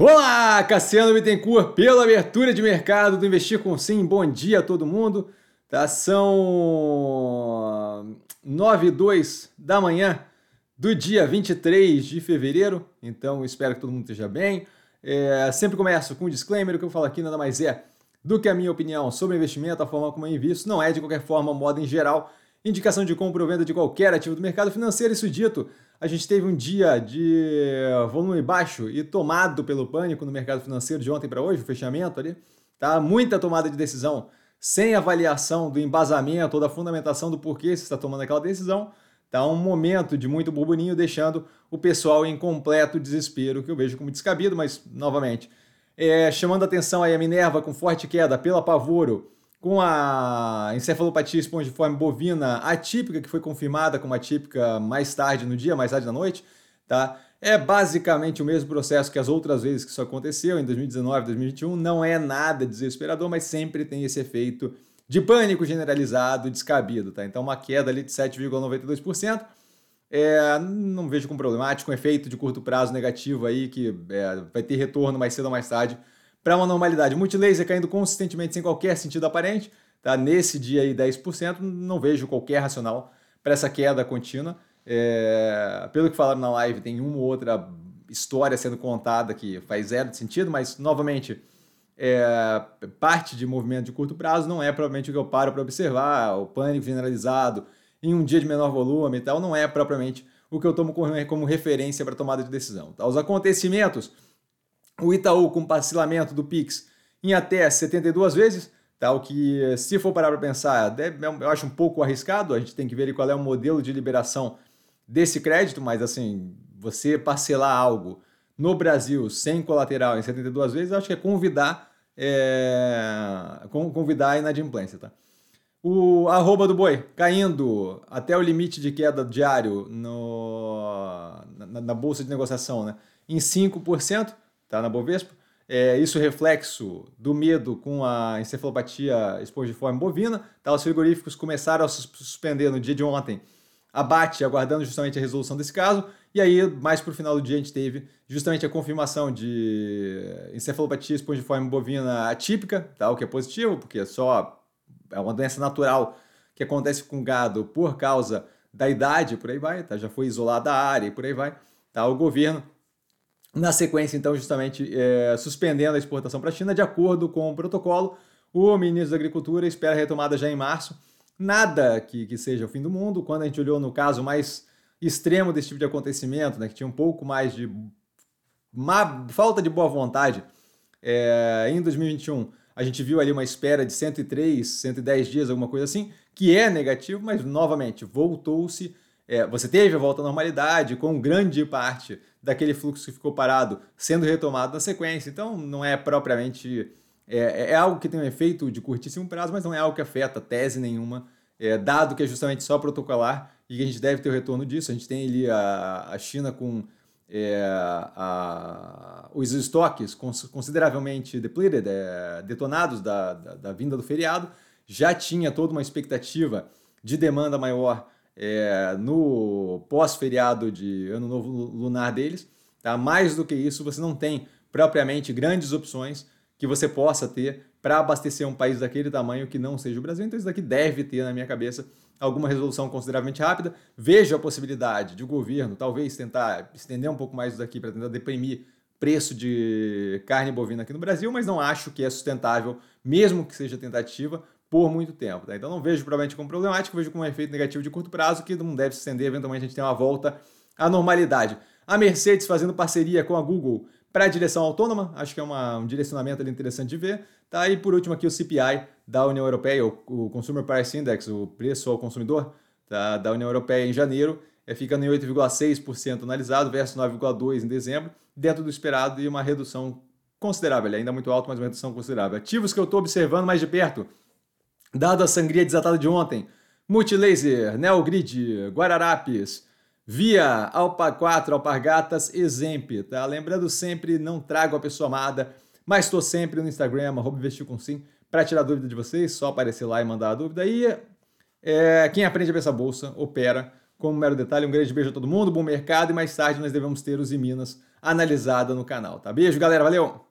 Olá, Cassiano Bittencourt, pela abertura de mercado do Investir com Sim. Bom dia a todo mundo. Tá, são 9 e 2 da manhã do dia 23 de fevereiro, então espero que todo mundo esteja bem. É, sempre começo com um disclaimer, o que eu falo aqui nada mais é do que a minha opinião sobre investimento, a forma como eu invisto, não é de qualquer forma, moda em geral, indicação de compra ou venda de qualquer ativo do mercado financeiro. Isso dito, a gente teve um dia de volume baixo e tomado pelo pânico no mercado financeiro de ontem para hoje, o fechamento ali, tá? Muita tomada de decisão sem avaliação do embasamento ou da fundamentação do porquê se está tomando aquela decisão. Tá um momento de muito burburinho, deixando o pessoal em completo desespero, que eu vejo como descabido, mas novamente, é, chamando atenção aí a Minerva com forte queda pela Pavoro, com a encefalopatia espongiforme bovina atípica, que foi confirmada como atípica mais tarde no dia, mais tarde na noite, tá? É basicamente o mesmo processo que as outras vezes que isso aconteceu, em 2019, 2021. Não é nada desesperador, mas sempre tem esse efeito de pânico generalizado, descabido, tá? Então, uma queda ali de 7,92%. É, não vejo como problemático, um efeito de curto prazo negativo aí que é, vai ter retorno mais cedo ou mais tarde para uma normalidade. Multilaser caindo consistentemente sem qualquer sentido aparente, tá? Nesse dia aí 10%, não vejo qualquer racional para essa queda contínua. É, pelo que falaram na live, tem uma ou outra história sendo contada que faz zero de sentido, mas novamente é, parte de movimento de curto prazo não é provavelmente o que eu paro para observar, o pânico generalizado em um dia de menor volume e tal, não é propriamente o que eu tomo como referência para tomada de decisão. Tá? Os acontecimentos o Itaú com parcelamento do Pix em até 72 vezes, tá? o que, se for parar para pensar, eu acho um pouco arriscado, a gente tem que ver qual é o modelo de liberação desse crédito, mas assim, você parcelar algo no Brasil sem colateral em 72 vezes, acho que é convidar, é, convidar a inadimplência. Tá? O arroba do boi caindo até o limite de queda diário no, na, na bolsa de negociação né, em 5%, tá, na Bovespa. É, isso reflexo do medo com a encefalopatia espongiforme bovina. Tá, os frigoríficos começaram a suspender no dia de ontem abate, aguardando justamente a resolução desse caso. E aí, mais para o final do dia, a gente teve justamente a confirmação de encefalopatia espongiforme bovina atípica, tá, o que é positivo, porque só é uma doença natural que acontece com gado por causa da idade, por aí vai, tá? já foi isolada a área e por aí vai. Tá? O governo na sequência, então, justamente é, suspendendo a exportação para a China, de acordo com o protocolo, o ministro da Agricultura espera retomada já em março. Nada que, que seja o fim do mundo. Quando a gente olhou no caso mais extremo desse tipo de acontecimento, né, que tinha um pouco mais de má, falta de boa vontade, é, em 2021 a gente viu ali uma espera de 103, 110 dias, alguma coisa assim, que é negativo, mas novamente voltou-se é, você teve a volta à normalidade com grande parte daquele fluxo que ficou parado sendo retomado na sequência. Então, não é propriamente. É, é algo que tem um efeito de curtíssimo prazo, mas não é algo que afeta tese nenhuma, é, dado que é justamente só protocolar e que a gente deve ter o retorno disso. A gente tem ali a, a China com é, a, os estoques consideravelmente depleted, é, detonados da, da, da vinda do feriado. Já tinha toda uma expectativa de demanda maior é, no pós-feriado de Ano Novo Lunar deles. Tá? Mais do que isso, você não tem propriamente grandes opções que você possa ter para abastecer um país daquele tamanho que não seja o Brasil. Então, isso daqui deve ter, na minha cabeça, alguma resolução consideravelmente rápida. Vejo a possibilidade de o governo talvez tentar estender um pouco mais isso daqui para tentar deprimir preço de carne bovina aqui no Brasil, mas não acho que é sustentável, mesmo que seja tentativa, por muito tempo. Tá? Então não vejo provavelmente como problemático, vejo como um efeito negativo de curto prazo que não deve se estender, eventualmente a gente tem uma volta à normalidade. A Mercedes fazendo parceria com a Google para a direção autônoma, acho que é uma, um direcionamento interessante de ver. Tá? E por último aqui o CPI da União Europeia, o, o Consumer Price Index, o preço ao consumidor tá? da União Europeia em janeiro, é, fica em 8,6% analisado versus 9,2% em dezembro, dentro do esperado e uma redução considerável, ainda muito alto, mas uma redução considerável. Ativos que eu estou observando mais de perto, Dado a sangria desatada de ontem, Multilaser, Neogrid, Guararapes, Via, Alpa 4, Alpargatas, Exemp, tá? Lembrando sempre, não trago a pessoa amada, mas estou sempre no Instagram, arroba para tirar dúvida de vocês, só aparecer lá e mandar a dúvida. E é, quem aprende a ver essa bolsa, opera. Como mero detalhe, um grande beijo a todo mundo, bom mercado e mais tarde nós devemos ter os Minas analisada no canal, tá? Beijo, galera, valeu!